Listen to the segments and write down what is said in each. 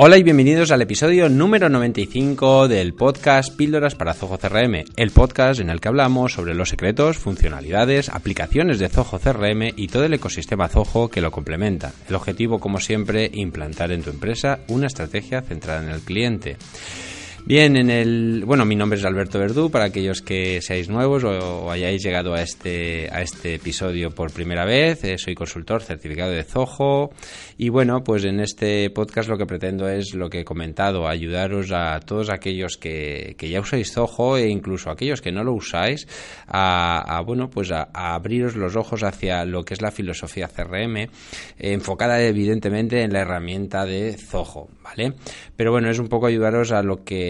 Hola y bienvenidos al episodio número 95 del podcast Píldoras para Zoho CRM, el podcast en el que hablamos sobre los secretos, funcionalidades, aplicaciones de Zoho CRM y todo el ecosistema Zoho que lo complementa. El objetivo, como siempre, implantar en tu empresa una estrategia centrada en el cliente. Bien, en el bueno, mi nombre es Alberto Verdú para aquellos que seáis nuevos o, hayáis llegado a este a este episodio por primera vez. Eh, soy consultor certificado de Zoho y bueno, pues en este podcast lo que pretendo es lo que he comentado, ayudaros a todos aquellos que, que ya usáis Zoho e incluso aquellos que no lo usáis a, bueno, pues a, abriros los ojos hacia lo que es la filosofía CRM enfocada evidentemente en la herramienta de Zoho, ¿vale? Pero bueno, es un poco ayudaros a lo que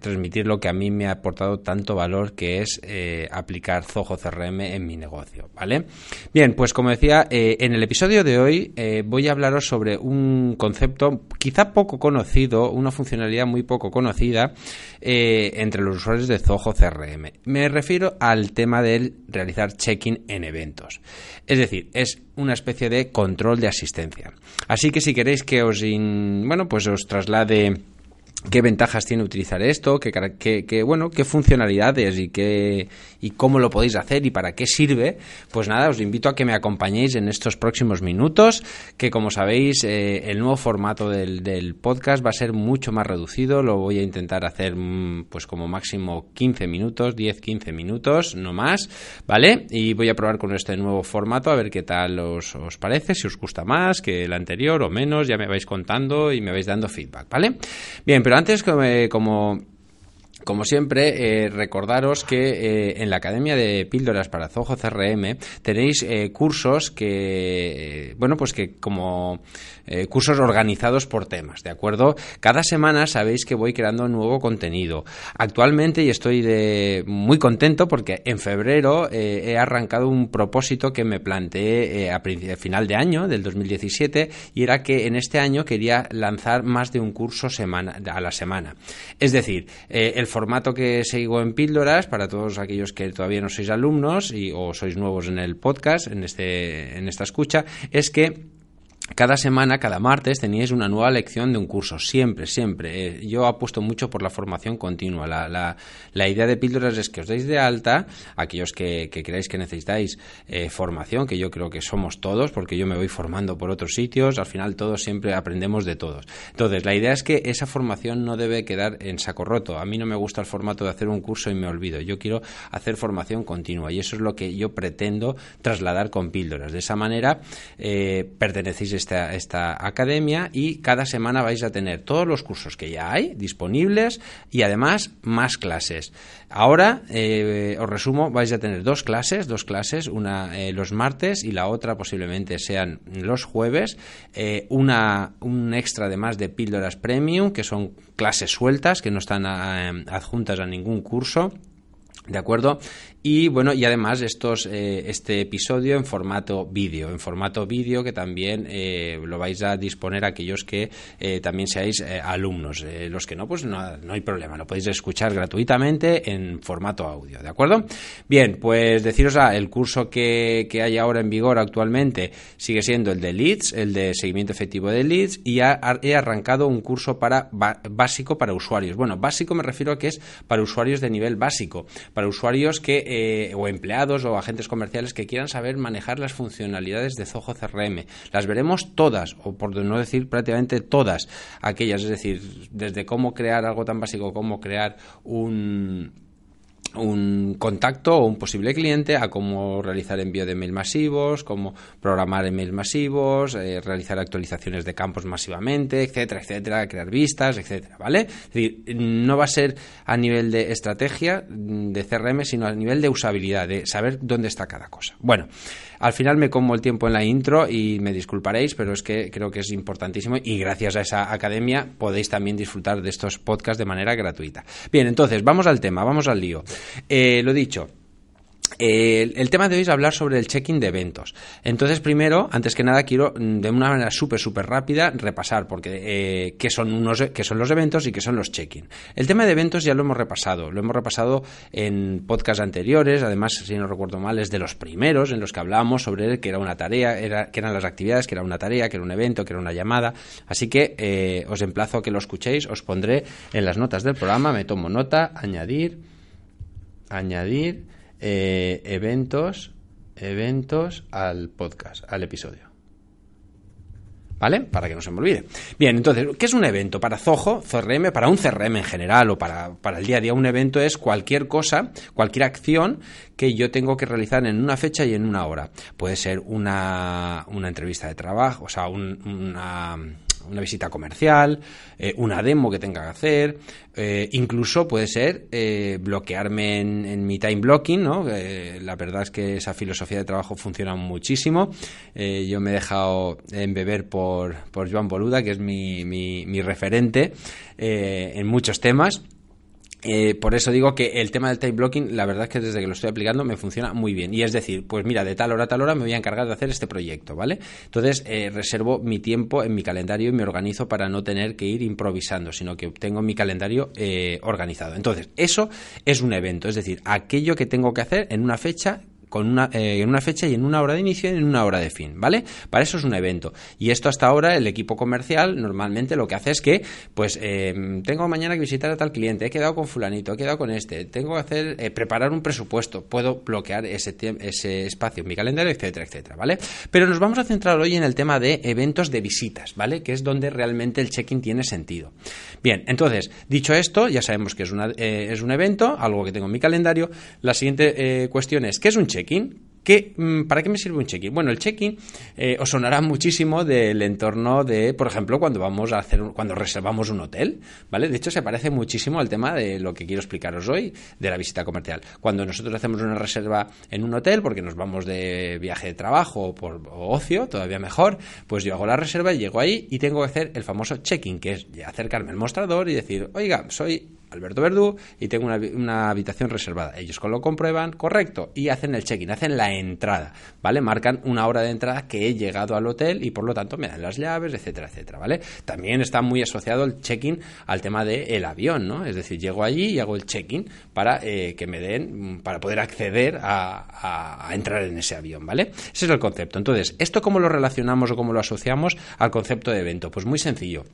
transmitir lo que a mí me ha aportado tanto valor, que es eh, aplicar Zoho CRM en mi negocio, ¿vale? Bien, pues como decía, eh, en el episodio de hoy eh, voy a hablaros sobre un concepto quizá poco conocido, una funcionalidad muy poco conocida entre los usuarios de Zoho CRM. Me refiero al tema del realizar check-in en eventos. Es decir, es una especie de control de asistencia. Así que si queréis que os, bueno, pues os traslade qué ventajas tiene utilizar esto, qué, qué, bueno, qué funcionalidades y qué y cómo lo podéis hacer y para qué sirve, pues nada, os invito a que me acompañéis en estos próximos minutos, que como sabéis, eh, el nuevo formato del, del, podcast va a ser mucho más reducido, lo voy a intentar hacer mm, pues como máximo 15 minutos, 10-15 minutos, no más, ¿vale? Y voy a probar con este nuevo formato a ver qué tal os, os parece, si os gusta más que el anterior o menos, ya me vais contando y me vais dando feedback, ¿vale? Bien, pero antes, como, como siempre, eh, recordaros que eh, en la Academia de Píldoras para Zoho CRM tenéis eh, cursos que, bueno, pues que como cursos organizados por temas, ¿de acuerdo? Cada semana sabéis que voy creando nuevo contenido. Actualmente, y estoy muy contento porque en febrero he arrancado un propósito que me planteé a, final de año, del 2017, y era que en este año quería lanzar más de un curso semana, a la semana. Es decir, el formato que sigo en píldoras, para todos aquellos que todavía no sois alumnos y, o sois nuevos en el podcast, en, este, en esta escucha, es que cada semana, cada martes, teníais una nueva lección de un curso, siempre, siempre. Eh, yo apuesto mucho por la formación continua. La, idea de píldoras es que os deis de alta, aquellos que, que creáis que necesitáis eh, formación, que yo creo que somos todos, porque yo me voy formando por otros sitios, al final todos siempre aprendemos de todos. Entonces, la idea es que esa formación no debe quedar en saco roto. A mí no me gusta el formato de hacer un curso y me olvido. Yo quiero hacer formación continua y eso es lo que yo pretendo trasladar con píldoras. De esa manera, eh, pertenecéis esta, academia y cada semana vais a tener todos los cursos que ya hay disponibles y además más clases. Ahora, eh, os resumo, vais a tener dos clases, dos clases, una eh, los martes y la otra posiblemente sean los jueves, eh, una, un extra además de píldoras premium, que son clases sueltas, que no están adjuntas a ningún curso. ¿De acuerdo? Y bueno, y además estos, eh, este episodio en formato vídeo, en formato vídeo que también eh, lo vais a disponer aquellos que eh, también seáis alumnos. los que no, pues no, no, hay problema, lo podéis escuchar gratuitamente en formato audio, ¿de acuerdo? Bien, pues deciros, ah, el curso que, que, hay ahora en vigor actualmente sigue siendo el de Leads, el de seguimiento efectivo de Leads, y he arrancado un curso para básico para usuarios. Bueno, básico me refiero a que es para usuarios de nivel básico, para usuarios que eh, o empleados o agentes comerciales que quieran saber manejar las funcionalidades de Zoho CRM. Las veremos todas, o por no decir prácticamente todas aquellas, es decir, desde cómo crear algo tan básico como crear un un contacto o un posible cliente a cómo realizar envío de mail masivos, cómo programar emails masivos, eh, realizar actualizaciones de campos masivamente, etcétera, etcétera, crear vistas, etcétera, ¿vale? Es decir, no va a ser a nivel de estrategia de CRM, sino a nivel de usabilidad, de saber dónde está cada cosa. Bueno, al final me como el tiempo en la intro y me disculparéis, pero es que creo que es importantísimo y gracias a esa academia podéis también disfrutar de estos podcasts de manera gratuita. Bien, entonces, vamos al tema, vamos al lío. Eh, lo dicho, el tema de hoy es hablar sobre el check-in de eventos. Entonces, primero, antes que nada, quiero mm, de una manera súper, súper rápida repasar porque eh, qué, son unos, qué son los eventos y qué son los check-in. El tema de eventos ya lo hemos repasado. Lo hemos repasado en podcasts anteriores. Además, si no recuerdo mal, es de los primeros en los que hablábamos sobre que era una tarea, era, que eran las actividades, que era una tarea, que era un evento, que era una llamada. Así que eh, os emplazo a que lo escuchéis. Os pondré en las notas del programa. Me tomo nota, añadir, añadir eh, eventos, eventos al podcast, al episodio. ¿Vale? Para que no se me olvide. Bien, entonces, ¿qué es un evento? Para Zoho, CRM, para un CRM en general o para, para, el día a día, un evento es cualquier cosa, cualquier acción que yo tengo que realizar en una fecha y en una hora. Puede ser una, una entrevista de trabajo, o sea, una una visita comercial, eh, una demo que tenga que hacer, eh, incluso puede ser eh, bloquearme en, mi time blocking, ¿no? la verdad es que esa filosofía de trabajo funciona muchísimo. yo me he dejado embeber por, por Joan Boluda, que es mi, mi referente en muchos temas. Eh, por eso digo que el tema del time blocking, la verdad es que desde que lo estoy aplicando me funciona muy bien. Y es decir, pues mira, de tal hora a tal hora me voy a encargar de hacer este proyecto, ¿vale? Entonces eh, reservo mi tiempo en mi calendario y me organizo para no tener que ir improvisando, sino que tengo mi calendario eh, organizado. Entonces, eso es un evento, es decir, aquello que tengo que hacer en una fecha con una, eh, en una fecha y en una hora de inicio y en una hora de fin, ¿vale? Para eso es un evento. Y esto hasta ahora el equipo comercial normalmente lo que hace es que, pues, eh, tengo mañana que visitar a tal cliente, he quedado con fulanito, he quedado con este, tengo que hacer, eh, preparar un presupuesto, puedo bloquear ese, ese espacio en mi calendario, etcétera, etcétera, ¿vale? Pero nos vamos a centrar hoy en el tema de eventos de visitas, ¿vale? Que es donde realmente el check-in tiene sentido. Bien, entonces, dicho esto, ya sabemos que es, una, es un evento, algo que tengo en mi calendario. La siguiente cuestión es, ¿qué es un check check-in Mm, ¿Para qué me sirve un check-in? Bueno, el check-in eh, os sonará muchísimo del entorno de, por ejemplo, cuando vamos a hacer, cuando reservamos un hotel, ¿vale? De hecho, se parece muchísimo al tema de lo que quiero explicaros hoy, de la visita comercial. Cuando nosotros hacemos una reserva en un hotel, porque nos vamos de viaje de trabajo o por ocio, todavía mejor, pues yo hago la reserva y llego ahí y tengo que hacer el famoso check-in, que es acercarme al mostrador y decir, oiga, soy Alberto Verdú y tengo una, habitación reservada. Ellos lo comprueban, correcto, y hacen el check-in, hacen la entrada, ¿vale? Marcan una hora de entrada que he llegado al hotel y por lo tanto me dan las llaves, etcétera, etcétera, ¿vale? También está muy asociado el check-in al tema del avión, ¿no? Es decir, llego allí y hago el check-in para eh, que me den, para poder acceder a, a entrar en ese avión, ¿vale? Ese es el concepto. Entonces, ¿esto cómo lo relacionamos o cómo lo asociamos al concepto de evento? Pues muy sencillo.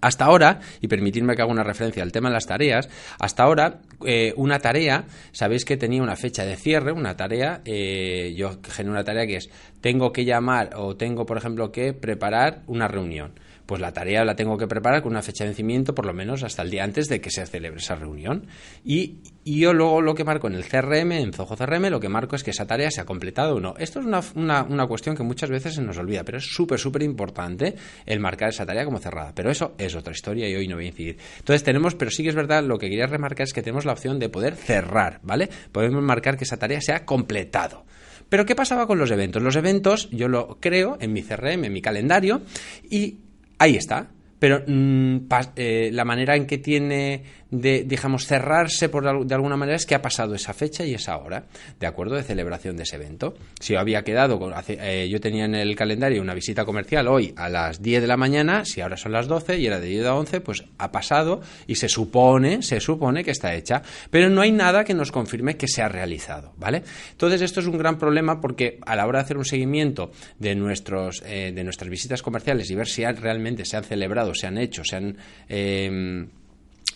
Hasta ahora, y permitidme que haga una referencia al tema de las tareas, hasta ahora eh, una tarea, sabéis que tenía una fecha de cierre, una tarea, eh, yo genero una tarea que es, tengo que llamar o tengo, por ejemplo, que preparar una reunión pues la tarea la tengo que preparar con una fecha de vencimiento por lo menos hasta el día antes de que se celebre esa reunión. Y, yo luego lo que marco en el CRM, en Zoho CRM, lo que marco es que esa tarea se ha completado o no. Esto es una, una, cuestión que muchas veces se nos olvida, pero es súper, súper importante el marcar esa tarea como cerrada. Pero eso es otra historia y hoy no voy a incidir. Entonces tenemos, pero sí que es verdad, lo que quería remarcar es que tenemos la opción de poder cerrar, ¿vale? Podemos marcar que esa tarea se ha completado. Pero ¿qué pasaba con los eventos? Los eventos yo lo creo en mi CRM, en mi calendario, y ahí está. Pero mm, eh, la manera en que tiene de, digamos, cerrarse por de alguna manera es que ha pasado esa fecha y esa hora, ¿de acuerdo? De celebración de ese evento. Si yo había quedado, eh, yo tenía en el calendario una visita comercial hoy a las 10 de la mañana, si ahora son las 12 y era de 10 a 11, pues ha pasado y se supone, se supone que está hecha, pero no hay nada que nos confirme que se ha realizado, ¿vale? Entonces esto es un gran problema porque a la hora de hacer un seguimiento de, nuestros, eh, de nuestras visitas comerciales y ver si realmente se han celebrado, se han hecho, se han... Eh,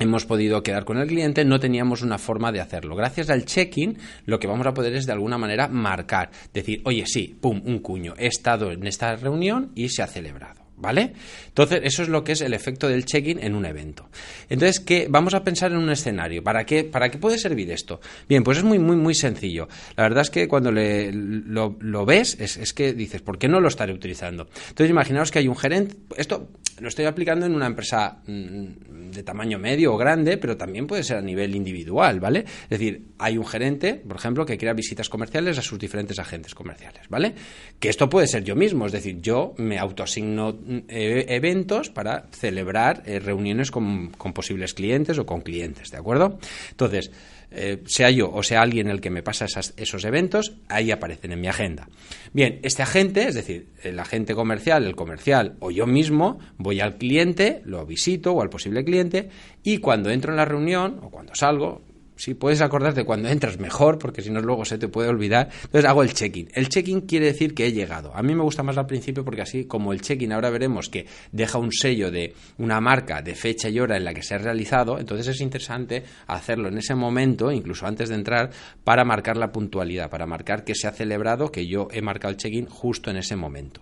hemos podido quedar con el cliente, no teníamos una forma de hacerlo. Gracias al check-in, lo que vamos a poder es de alguna manera marcar, decir, oye, sí, pum, un cuño, he estado en esta reunión y se ha celebrado. ¿Vale? Entonces, eso es lo que es el efecto del check-in en un evento. Entonces, ¿qué? vamos a pensar en un escenario. ¿Para qué, ¿Para qué puede servir esto? Bien, pues es muy, muy, muy sencillo. La verdad es que cuando le, lo, ves, es, es, que dices, ¿por qué no lo estaré utilizando? Entonces, imaginaos que hay un gerente. Esto lo estoy aplicando en una empresa mm, de tamaño medio o grande, pero también puede ser a nivel individual, ¿vale? Es decir, hay un gerente, por ejemplo, que crea visitas comerciales a sus diferentes agentes comerciales, ¿vale? Que esto puede ser yo mismo, es decir, yo me autoasigno eh, eventos para celebrar eh, reuniones con, posibles clientes o con clientes, ¿de acuerdo? Entonces, eh, sea yo o sea alguien el que me pasa esos eventos, ahí aparecen en mi agenda. Bien, este agente, es decir, el agente comercial, el comercial o yo mismo, voy al cliente, lo visito o al posible cliente y cuando entro en la reunión o cuando salgo, si puedes acordarte cuando entras mejor, porque si no luego se te puede olvidar. Entonces hago el check-in. El check-in quiere decir que he llegado. A mí me gusta más al principio porque así como el check-in ahora veremos que deja un sello de una marca de fecha y hora en la que se ha realizado, entonces es interesante hacerlo en ese momento, incluso antes de entrar, para marcar la puntualidad, para marcar que se ha celebrado, que yo he marcado el check-in justo en ese momento.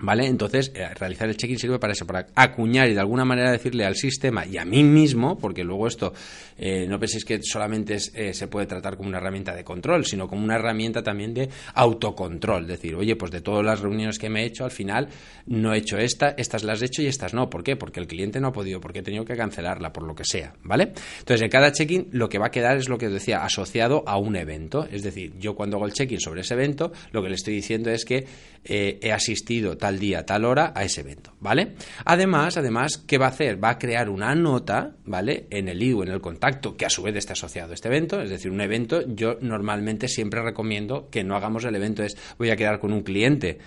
¿Vale? Entonces, eh, realizar el check-in sirve para eso, para acuñar y de alguna manera decirle al sistema y a mí mismo, porque luego esto eh, no penséis que solamente eh, se puede tratar como una herramienta de control, sino como una herramienta también de autocontrol. Decir, oye, pues de todas las reuniones que me he hecho, al final no he hecho esta, estas las he hecho y estas no. ¿Por qué? Porque el cliente no ha podido, porque he tenido que cancelarla, por lo que sea. ¿Vale? Entonces, en cada check-in lo que va a quedar es lo que os decía, asociado a un evento. Es decir, yo cuando hago el check-in sobre ese evento, lo que le estoy diciendo es que he asistido tal día, tal hora a ese evento, ¿vale? Además, además, ¿qué va a hacer? Va a crear una nota, ¿vale? En el IU, en el contacto, que a su vez está asociado a este evento, es decir, un evento, yo normalmente siempre recomiendo que no hagamos el evento es voy a quedar con un cliente,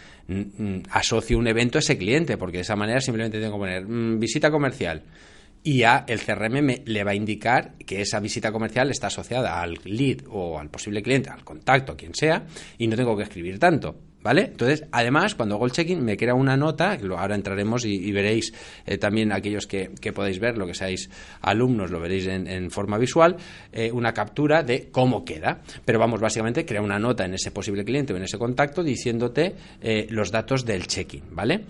asocio un evento a ese cliente, porque de esa manera simplemente tengo que poner mm, visita comercial y ya el CRM me, le va a indicar que esa visita comercial está asociada al lead o al posible cliente, al contacto, quien sea, y no tengo que escribir tanto. ¿Vale? Entonces, además, cuando hago el check-in, me crea una nota, ahora entraremos y, veréis eh, también aquellos que, que, podéis ver, lo que seáis alumnos, lo veréis en, forma visual, eh, una captura de cómo queda. Pero vamos, básicamente, crea una nota en ese posible cliente o en ese contacto diciéndote eh, los datos del check-in, ¿vale?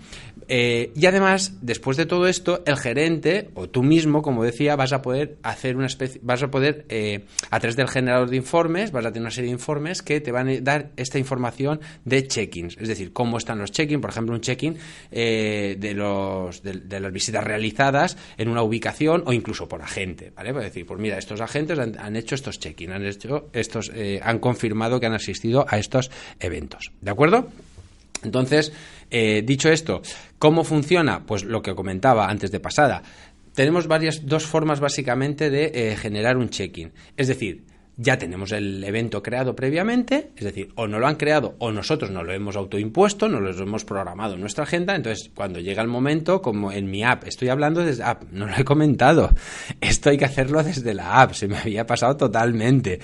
y además, después de todo esto, el gerente o tú mismo, como decía, vas a poder hacer una especie, vas a poder, a través del generador de informes, vas a tener una serie de informes que te van a dar esta información de es decir, cómo están los check-in, por ejemplo, un check-in eh, de, los, de, las visitas realizadas en una ubicación o incluso por agente, ¿vale? Puede decir, pues mira, estos agentes han, hecho estos check-in, han hecho estos, eh, han confirmado que han asistido a estos eventos, ¿de acuerdo? Entonces, eh, dicho esto, ¿cómo funciona? Pues lo que comentaba antes de pasada. Tenemos varias, dos formas básicamente de generar un check-in. Es decir, ya tenemos el evento creado previamente, es decir, o no lo han creado o nosotros no lo hemos autoimpuesto, no lo hemos programado en nuestra agenda, entonces cuando llega el momento, como en mi app, estoy hablando desde app, no lo he comentado, esto hay que hacerlo desde la app, se me había pasado totalmente,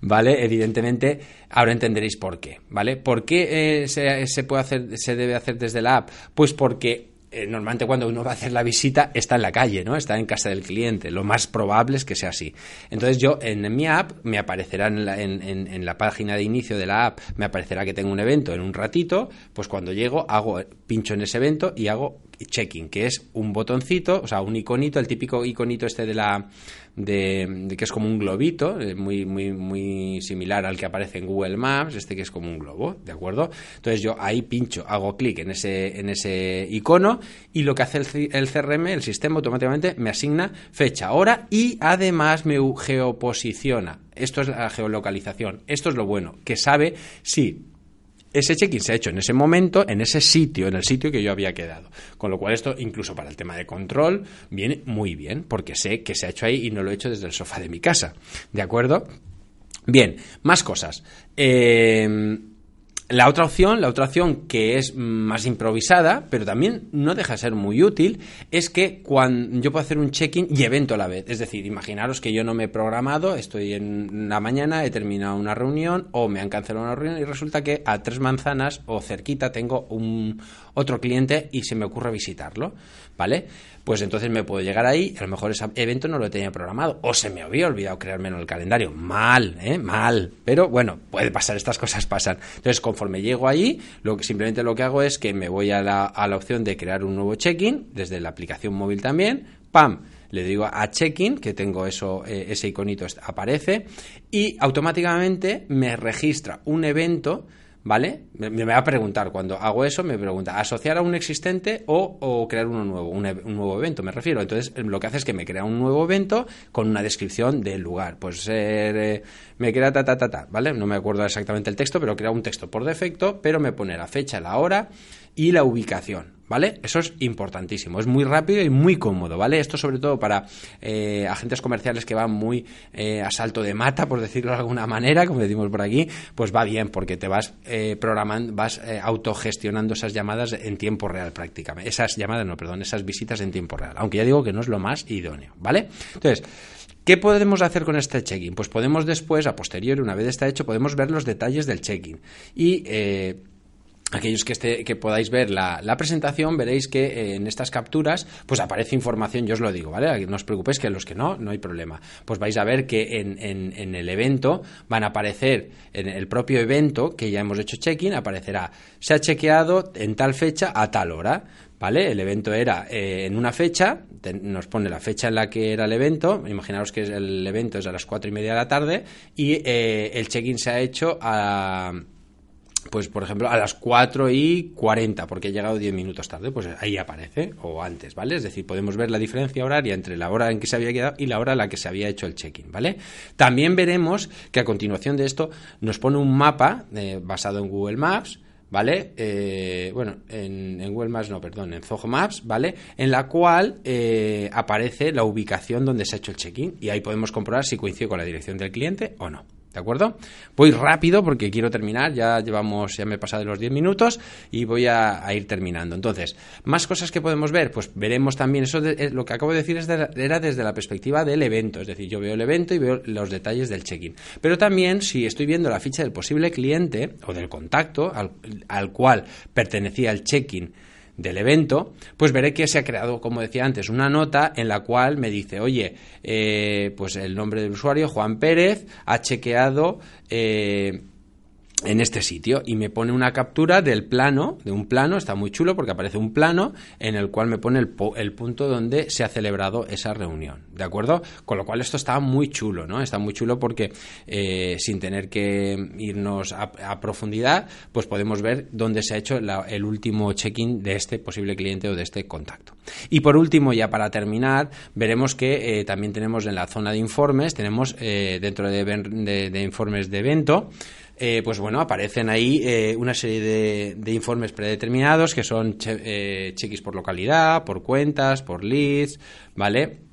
¿vale? Evidentemente, ahora entenderéis por qué, ¿vale? ¿Por qué eh, se, se puede hacer, se debe hacer desde la app? Pues porque eh, normalmente cuando uno va a hacer la visita está en la calle, ¿no? Está en casa del cliente. Lo más probable es que sea así. Entonces yo en, mi app me aparecerá en la, en la, página de inicio de la app, me aparecerá que tengo un evento en un ratito, pues cuando llego hago, pincho en ese evento y hago checking, que es un botoncito, o sea, un iconito, el típico iconito este de la de, que es como un globito, eh, muy, muy, muy similar al que aparece en Google Maps, este que es como un globo, ¿de acuerdo? Entonces yo ahí pincho, hago clic en ese, en ese icono y lo que hace el, el CRM, el sistema automáticamente me asigna fecha, hora y además me geoposiciona. Esto es la geolocalización. Esto es lo bueno, que sabe si ese check-in se ha hecho en ese momento, en ese sitio, en el sitio que yo había quedado. Con lo cual esto, incluso para el tema de control, viene muy bien, porque sé que se ha hecho ahí y no lo he hecho desde el sofá de mi casa. ¿De acuerdo? Bien, más cosas. Eh, la otra opción, la otra opción que es más improvisada, pero también no deja de ser muy útil, es que cuando yo puedo hacer un check-in y evento a la vez. Es decir, imaginaros que yo no me he programado, estoy en la mañana, he terminado una reunión o me han cancelado una reunión y resulta que a tres manzanas o cerquita tengo un otro cliente y se me ocurre visitarlo, ¿vale? pues entonces me puedo llegar ahí, a lo mejor ese evento no lo tenía programado, o se me había olvidado crearme en el calendario. Mal, ¿eh? Mal. Pero bueno, puede pasar, estas cosas pasan. Entonces, conforme llego ahí, lo que, simplemente lo que hago es que me voy a la, a la opción de crear un nuevo check-in, desde la aplicación móvil también, ¡pam! le digo a check-in, que tengo eso, eh, ese iconito aparece, y automáticamente me registra un evento ¿vale? Me, va a preguntar, cuando hago eso, me pregunta, ¿asociar a un existente o, crear uno nuevo? Un, nuevo evento, me refiero. Entonces, lo que hace es que me crea un nuevo evento con una descripción del lugar. Pues eh, me crea ta, ta, ta, ta, ¿vale? No me acuerdo exactamente el texto, pero crea un texto por defecto, pero me pone la fecha, la hora y la ubicación. ¿Vale? Eso es importantísimo, es muy rápido y muy cómodo, ¿vale? Esto sobre todo para eh, agentes comerciales que van muy eh, a salto de mata, por decirlo de alguna manera, como decimos por aquí, pues va bien porque te vas eh, programando, vas autogestionando esas llamadas en tiempo real prácticamente. Esas llamadas, no, perdón, esas visitas en tiempo real, aunque ya digo que no es lo más idóneo, ¿vale? Entonces, ¿Qué podemos hacer con este check-in? Pues podemos después, a posteriori, una vez está hecho, podemos ver los detalles del check-in. Y aquellos que, esté, que podáis ver la, presentación, veréis que eh, en estas capturas pues aparece información, yo os lo digo, ¿vale? No os preocupéis que los que no, no hay problema. Pues vais a ver que en, en, el evento van a aparecer, en el propio evento que ya hemos hecho check-in, aparecerá, se ha chequeado en tal fecha a tal hora. ¿Vale? El evento era eh, en una fecha, nos pone la fecha en la que era el evento, imaginaros que el evento es a las cuatro y media de la tarde y eh, el check-in se ha hecho a, pues por ejemplo a las 4 y 40 porque he llegado 10 minutos tarde, pues ahí aparece o antes, ¿vale? Es decir, podemos ver la diferencia horaria entre la hora en que se había quedado y la hora en la que se había hecho el check-in, ¿vale? También veremos que a continuación de esto nos pone un mapa eh, basado en Google Maps ¿vale? Eh, bueno, en, Google Maps, no, perdón, en Zoho Maps, ¿vale? En la cual eh, aparece la ubicación donde se ha hecho el check-in y ahí podemos comprobar si coincide con la dirección del cliente o no. ¿De acuerdo? Voy rápido porque quiero terminar, ya llevamos, ya me he pasado de los 10 minutos y voy a, ir terminando. Entonces, más cosas que podemos ver, pues veremos también, eso de, lo que acabo de decir era desde la perspectiva del evento, es decir, yo veo el evento y veo los detalles del check-in. Pero también, si estoy viendo la ficha del posible cliente o del contacto al, al cual pertenecía el check-in, del evento, pues veré que se ha creado, como decía antes, una nota en la cual me dice, oye, eh, pues el nombre del usuario, Juan Pérez, ha chequeado eh, en este sitio y me pone una captura del plano, de un plano, está muy chulo porque aparece un plano en el cual me pone el, el, punto donde se ha celebrado esa reunión, ¿de acuerdo? Con lo cual esto está muy chulo, ¿no? Está muy chulo porque eh, sin tener que irnos a, profundidad, pues podemos ver dónde se ha hecho el último check-in de este posible cliente o de este contacto. Y por último, ya para terminar, veremos que eh, también tenemos en la zona de informes, tenemos eh, dentro de informes de evento, eh, pues bueno, aparecen ahí eh, una serie de, informes predeterminados que son eh, cheques por localidad, por cuentas, por leads, ¿vale?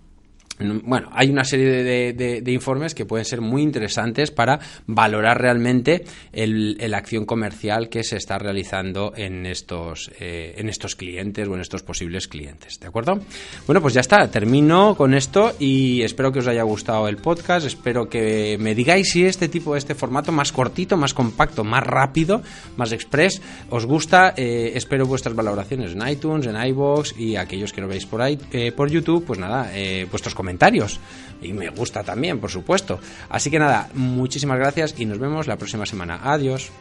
Bueno, hay una serie de, informes que pueden ser muy interesantes para valorar realmente la acción comercial que se está realizando en estos, eh, en estos clientes o en estos posibles clientes. ¿De acuerdo? Bueno, pues ya está, termino con esto y espero que os haya gustado el podcast. Espero que me digáis si este tipo, este formato más cortito, más compacto, más rápido, más express, os gusta. Eh, espero vuestras valoraciones en iTunes, en iBox y aquellos que lo veis por ahí, eh, por YouTube, pues nada, vuestros comentarios comentarios. Y me gusta también, por supuesto. Así que nada, muchísimas gracias y nos vemos la próxima semana. Adiós.